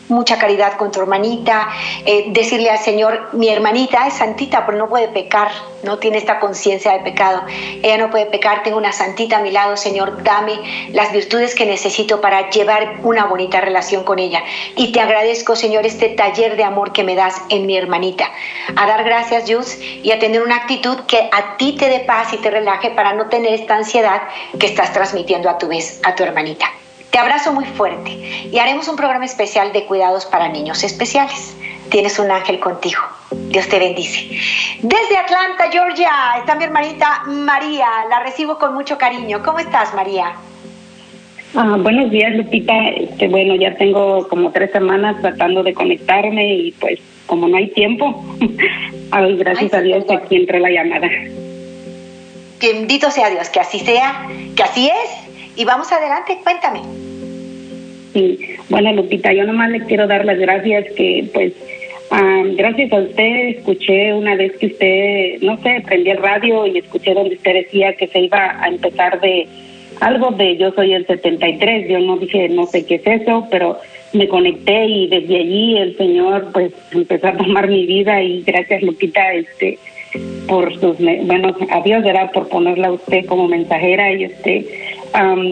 mucha caridad con tu hermanita, eh, decirle al Señor, mi hermanita es santita, pero no puede pecar, no tiene esta conciencia de pecado. Ella no puede pecar, tengo una santita a mi lado, Señor, dame las virtudes que necesito para llevar una bonita relación con ella. Y te agradezco, Señor, este taller de amor que me das en mi hermanita. A dar gracias, Jus, y a tener una actitud que a ti te dé paz y te relaje para no tener esta ansiedad que estás transmitiendo a tu vez a tu hermanita. Te abrazo muy fuerte y haremos un programa especial de cuidados para niños especiales. Tienes un ángel contigo. Dios te bendice. Desde Atlanta, Georgia, está mi hermanita María. La recibo con mucho cariño. ¿Cómo estás, María? Ah, buenos días, Lupita. Este, bueno, ya tengo como tres semanas tratando de conectarme y pues como no hay tiempo, ay, gracias a Dios aquí entró la llamada. Bendito sea Dios, que así sea, que así es y vamos adelante, cuéntame. Sí, bueno Lupita, yo nomás le quiero dar las gracias que pues gracias a usted escuché una vez que usted, no sé, prendí el radio y escuché donde usted decía que se iba a empezar de algo de yo soy el 73, yo no dije no sé qué es eso, pero me conecté y desde allí el Señor pues empezó a tomar mi vida y gracias Lupita este por sus bueno adiós era por ponerla a usted como mensajera y este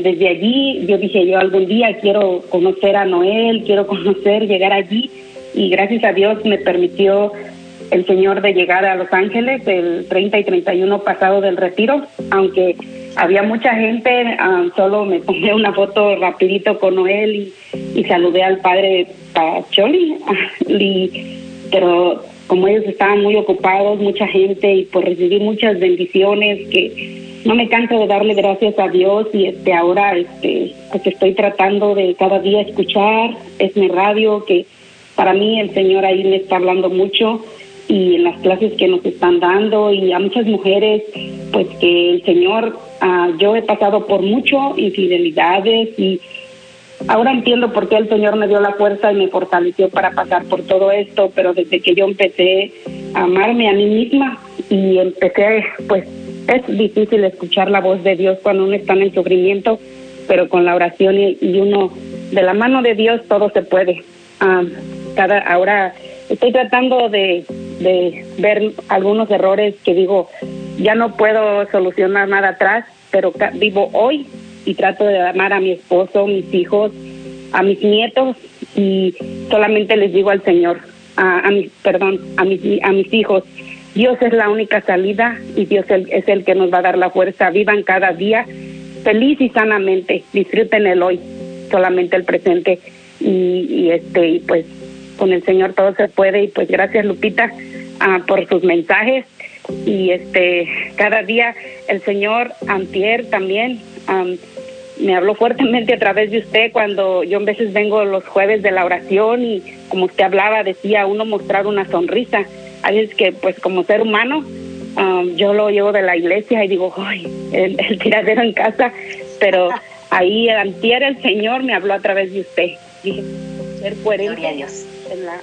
desde allí yo dije yo algún día quiero conocer a Noel, quiero conocer, llegar allí. Y gracias a Dios me permitió el Señor de llegar a Los Ángeles el 30 y 31 pasado del retiro, aunque había mucha gente, solo me tomé una foto rapidito con Noel y, saludé al padre Pacholi, pero como ellos estaban muy ocupados, mucha gente y por recibir muchas bendiciones que no me canso de darle gracias a Dios y este ahora este pues estoy tratando de cada día escuchar es mi radio que para mí el Señor ahí me está hablando mucho y en las clases que nos están dando y a muchas mujeres pues que el Señor ah, yo he pasado por mucho infidelidades y ahora entiendo por qué el Señor me dio la fuerza y me fortaleció para pasar por todo esto pero desde que yo empecé a amarme a mí misma y empecé pues es difícil escuchar la voz de Dios cuando uno está en el sufrimiento, pero con la oración y, uno de la mano de Dios todo se puede. Ah, cada ahora estoy tratando de, de ver algunos errores que digo ya no puedo solucionar nada atrás, pero vivo hoy y trato de amar a mi esposo, mis hijos, a mis nietos y solamente les digo al Señor, a, a mis, perdón, a mis, a mis hijos, Dios es la única salida y Dios es el que nos va a dar la fuerza. Vivan cada día feliz y sanamente. Disfruten el hoy, solamente el presente. Y, este y pues con el Señor todo se puede. Y pues gracias Lupita ah, por sus mensajes. Y este cada día el Señor Antier también me habló fuertemente a través de usted cuando yo a veces vengo los jueves de la oración y como usted hablaba decía uno mostrar una sonrisa Así es que, pues, como ser humano, um, yo lo llevo de la iglesia y digo, ¡ay! El, tiradero en casa, pero ahí antier el Señor me habló a través de usted. Dije, ser coherente. Gloria a Dios. En la,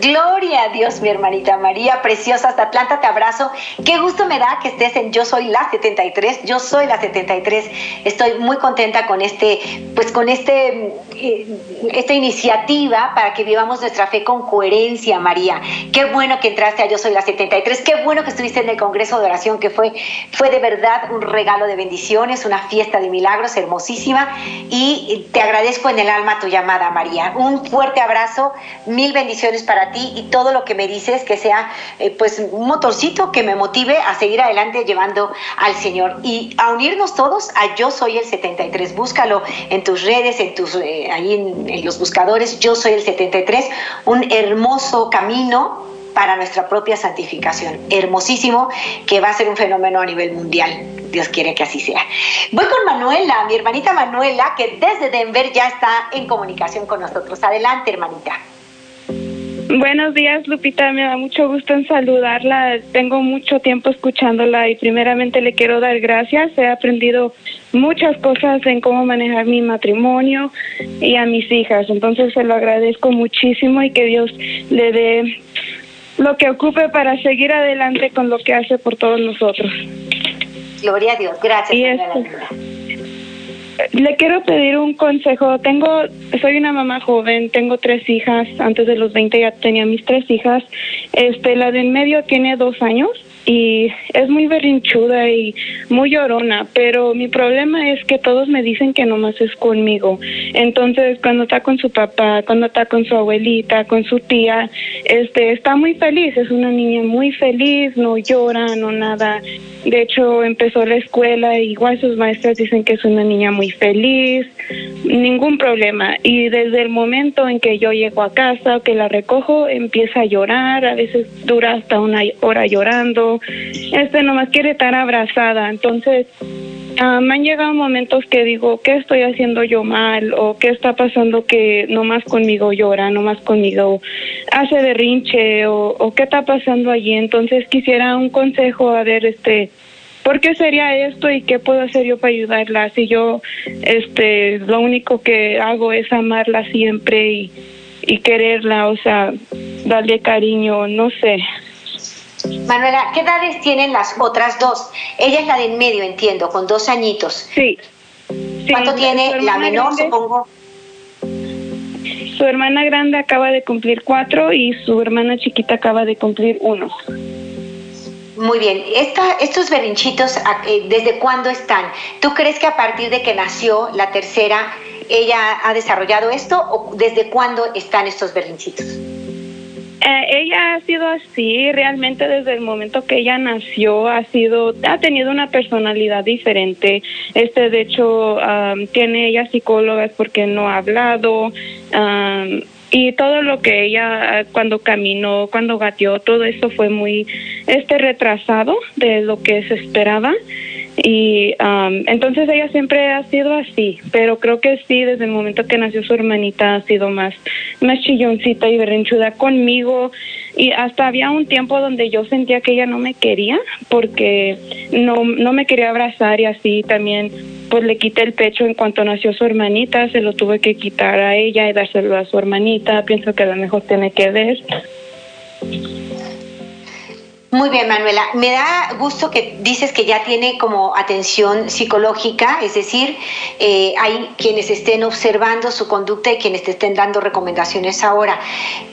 Gloria a Dios, mi hermanita María, preciosa hasta Atlanta, te abrazo. Qué gusto me da que estés en Yo Soy la 73, yo soy la 73. Estoy muy contenta con este, pues con este, eh, esta iniciativa para que vivamos nuestra fe con coherencia, María. Qué bueno que entraste a Yo Soy la 73, qué bueno que estuviste en el Congreso de Oración, que fue, fue de verdad un regalo de bendiciones, una fiesta de milagros hermosísima. Y te agradezco en el alma tu llamada, María. Un fuerte abrazo, mil bendiciones para ti y todo lo que me dices que sea eh, pues un motorcito que me motive a seguir adelante llevando al Señor y a unirnos todos a Yo Soy el 73. Búscalo en tus redes, en tus, eh, ahí en, los buscadores, yo soy el 73, un hermoso camino para nuestra propia santificación. Hermosísimo, que va a ser un fenómeno a nivel mundial. Dios quiere que así sea. Voy con Manuela, mi hermanita Manuela, que desde Denver ya está en comunicación con nosotros. Adelante, hermanita. Buenos días, Lupita. Me da mucho gusto en saludarla. Tengo mucho tiempo escuchándola y primeramente le quiero dar gracias. He aprendido muchas cosas en cómo manejar mi matrimonio y a mis hijas. Entonces se lo agradezco muchísimo y que Dios le dé lo que ocupe para seguir adelante con lo que hace por todos nosotros. Gloria a Dios. Gracias. Y le quiero pedir un consejo. Tengo, soy una mamá joven, tengo tres hijas. Antes de los 20 ya tenía mis tres hijas. Este, la de en medio tiene dos años y es muy berrinchuda y muy llorona, pero mi problema es que todos me dicen que nomás es conmigo. Entonces, cuando está con su papá, cuando está con su abuelita, con su tía, este está muy feliz, es una niña muy feliz, no llora, no nada. De hecho, empezó la escuela y igual sus maestras dicen que es una niña muy feliz, ningún problema. Y desde el momento en que yo llego a casa o que la recojo, empieza a llorar, a veces dura hasta una hora llorando este nomás quiere estar abrazada. Entonces, ah, me han llegado momentos que digo, ¿qué estoy haciendo yo mal? ¿O qué está pasando que nomás conmigo llora, nomás conmigo hace berrinche? ¿O, o qué está pasando allí? Entonces, quisiera un consejo, a ver, este, ¿por qué sería esto y qué puedo hacer yo para ayudarla? Si yo, este, lo único que hago es amarla siempre y, y quererla, o sea, darle cariño, no sé. Manuela, ¿qué edades tienen las otras dos? Ella es la de en medio, entiendo, con dos añitos. Sí. ¿Cuánto tiene la menor, supongo? Su hermana grande acaba de cumplir cuatro y su hermana chiquita acaba de cumplir uno. Muy bien, Esta, estos berrinchitos, ¿desde cuándo están? ¿Tú crees que a partir de que nació la tercera, ella ha desarrollado esto o desde cuándo están estos berrinchitos? Eh, ella ha sido así, realmente desde el momento que ella nació ha sido, ha tenido una personalidad diferente. Este, de hecho, tiene ella psicólogas porque no ha hablado. y todo lo que ella cuando caminó, cuando gateó, todo eso fue muy este retrasado de lo que se esperaba. Y um, entonces ella siempre ha sido así, pero creo que sí, desde el momento que nació su hermanita ha sido más, más chilloncita y berrinchuda conmigo. Y hasta había un tiempo donde yo sentía que ella no me quería porque no, no me quería abrazar y así también pues le quité el pecho en cuanto nació su hermanita, se lo tuve que quitar a ella y dárselo a su hermanita. Pienso que a lo mejor tiene que ver. Muy bien, Manuela. Me da gusto que dices que ya tiene como atención psicológica, es decir, eh, hay quienes estén observando su conducta y quienes te estén dando recomendaciones ahora.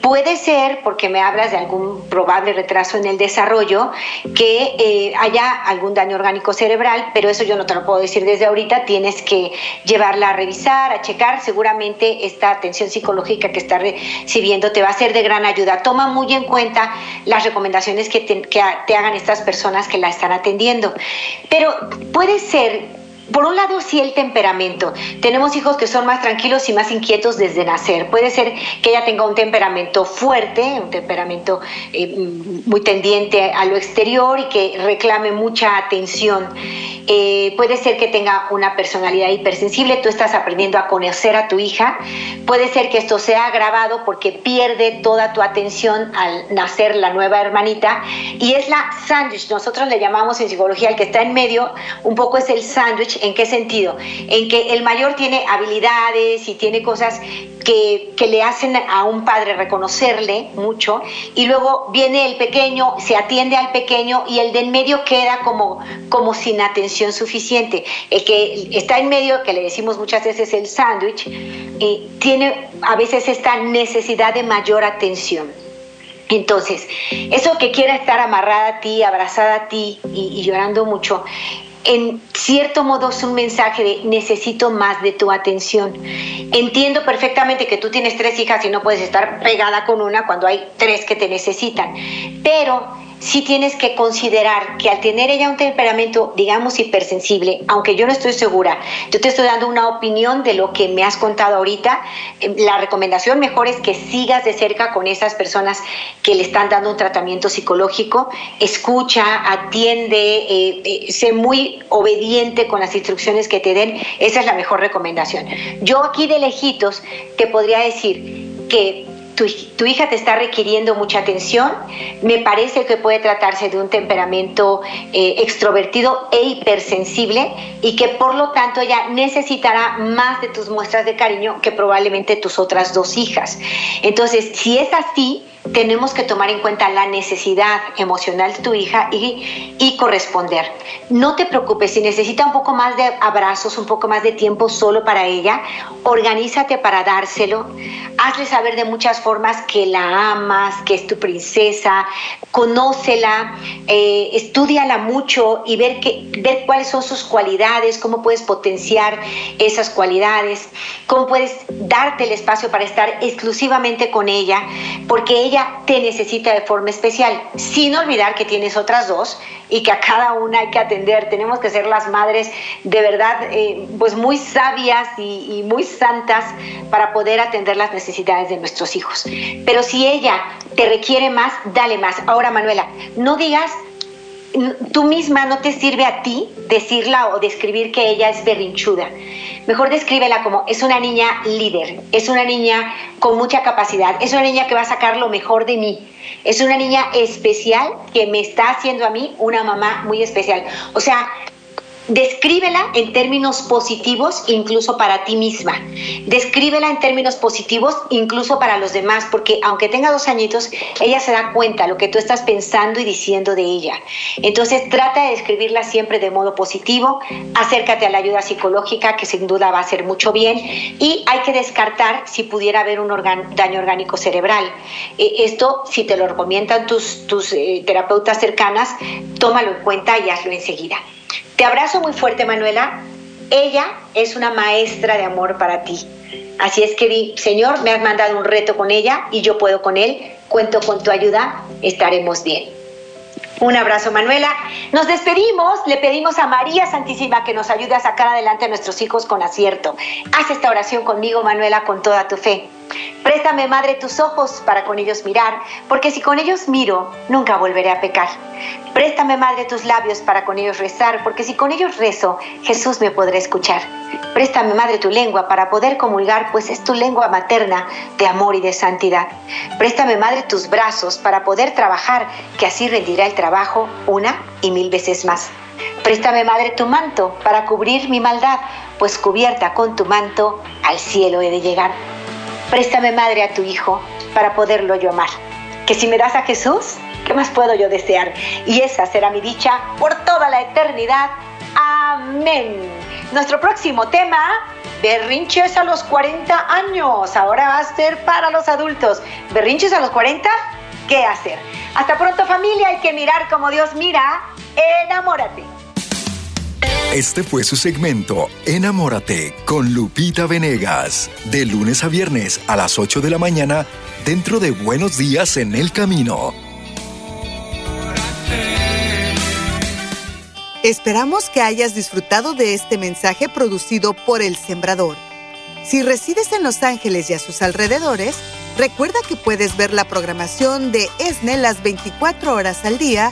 Puede ser, porque me hablas de algún probable retraso en el desarrollo, que eh, haya algún daño orgánico cerebral, pero eso yo no te lo puedo decir desde ahorita. Tienes que llevarla a revisar, a checar. Seguramente esta atención psicológica que está recibiendo te va a ser de gran ayuda. Toma muy en cuenta las recomendaciones que te que te hagan estas personas que la están atendiendo. Pero puede ser por un lado, sí el temperamento. Tenemos hijos que son más tranquilos y más inquietos desde nacer. Puede ser que ella tenga un temperamento fuerte, un temperamento eh, muy tendiente a lo exterior y que reclame mucha atención. Eh, puede ser que tenga una personalidad hipersensible, tú estás aprendiendo a conocer a tu hija, puede ser que esto sea agravado porque pierde toda tu atención al nacer la nueva hermanita y es la sándwich, nosotros le llamamos en psicología el que está en medio, un poco es el sándwich, ¿en qué sentido? En que el mayor tiene habilidades y tiene cosas que, que le hacen a un padre reconocerle mucho y luego viene el pequeño, se atiende al pequeño y el de en medio queda como, como sin atención suficiente. El que está en medio, que le decimos muchas veces el sándwich, eh, tiene a veces esta necesidad de mayor atención. Entonces, eso que quiera estar amarrada a ti, abrazada a ti y, llorando mucho, en cierto modo es un mensaje de necesito más de tu atención. Entiendo perfectamente que tú tienes tres hijas y no puedes estar pegada con una cuando hay tres que te necesitan, pero sí tienes que considerar que al tener ella un temperamento, digamos, hipersensible, aunque yo no estoy segura, yo te estoy dando una opinión de lo que me has contado ahorita, eh, la recomendación mejor es que sigas de cerca con esas personas que le están dando un tratamiento psicológico, escucha, atiende, eh, eh, sé muy obediente con las instrucciones que te den, esa es la mejor recomendación. Yo aquí de lejitos te podría decir que tu, hija te está requiriendo mucha atención, me parece que puede tratarse de un temperamento eh, extrovertido e hipersensible y que por lo tanto ella necesitará más de tus muestras de cariño que probablemente tus otras dos hijas. Entonces, si es así, tenemos que tomar en cuenta la necesidad emocional de tu hija y, y, corresponder. No te preocupes, si necesita un poco más de abrazos, un poco más de tiempo solo para ella, organízate para dárselo. Hazle saber de muchas formas que la amas, que es tu princesa, conócela, eh, estudiala mucho y ver, que, ver cuáles son sus cualidades, cómo puedes potenciar esas cualidades, cómo puedes darte el espacio para estar exclusivamente con ella, porque ella te necesita de forma especial, sin olvidar que tienes otras dos y que a cada una hay que atender. Tenemos que ser las madres de verdad, eh, pues muy sabias y, y muy santas para poder atender las necesidades de nuestros hijos. Pero si ella te requiere más, dale más. Ahora, Manuela, no digas tú misma no te sirve a ti decirla o describir que ella es berrinchuda. Mejor descríbela como es una niña líder, es una niña con mucha capacidad, es una niña que va a sacar lo mejor de mí, es una niña especial que me está haciendo a mí una mamá muy especial. O sea, Descríbela en términos positivos incluso para ti misma. Descríbela en términos positivos incluso para los demás, porque aunque tenga dos añitos, ella se da cuenta lo que tú estás pensando y diciendo de ella. Entonces trata de describirla siempre de modo positivo, acércate a la ayuda psicológica que sin duda va a hacer mucho bien y hay que descartar si pudiera haber un daño orgánico cerebral. Eh, esto, si te lo recomiendan tus, tus eh, terapeutas cercanas, tómalo en cuenta y hazlo enseguida. Te abrazo muy fuerte, Manuela. Ella es una maestra de amor para ti. Así es que Señor, me has mandado un reto con ella y yo puedo con él. Cuento con tu ayuda, estaremos bien. Un abrazo, Manuela. Nos despedimos. Le pedimos a María Santísima que nos ayude a sacar adelante a nuestros hijos con acierto. Haz esta oración conmigo, Manuela, con toda tu fe. Préstame, Madre, tus ojos para con ellos mirar, porque si con ellos miro, nunca volveré a pecar. Préstame, Madre, tus labios para con ellos rezar, porque si con ellos rezo, Jesús me podrá escuchar. Préstame, Madre, tu lengua para poder comulgar, pues es tu lengua materna de amor y de santidad. Préstame, Madre, tus brazos para poder trabajar, que así rendirá el trabajo una y mil veces más. Préstame, Madre, tu manto para cubrir mi maldad, pues cubierta con tu manto al cielo he de llegar. Préstame, Madre, a tu Hijo para poderlo yo amar. Que si me das a Jesús, ¿qué más puedo yo desear? Y esa será mi dicha por toda la eternidad. Amén. Nuestro próximo tema, berrinches a los 40 años. Ahora va a ser para los adultos. ¿Berrinches a los 40? ¿Qué hacer? Hasta pronto familia, hay que mirar como Dios mira. Enamórate. Este fue su segmento Enamórate con Lupita Venegas, de lunes a viernes a las 8 de la mañana dentro de Buenos Días en el Camino. Esperamos que hayas disfrutado de este mensaje producido por El Sembrador. Si resides en Los Ángeles y a sus alrededores, recuerda que puedes ver la programación de ESNE las 24 horas al día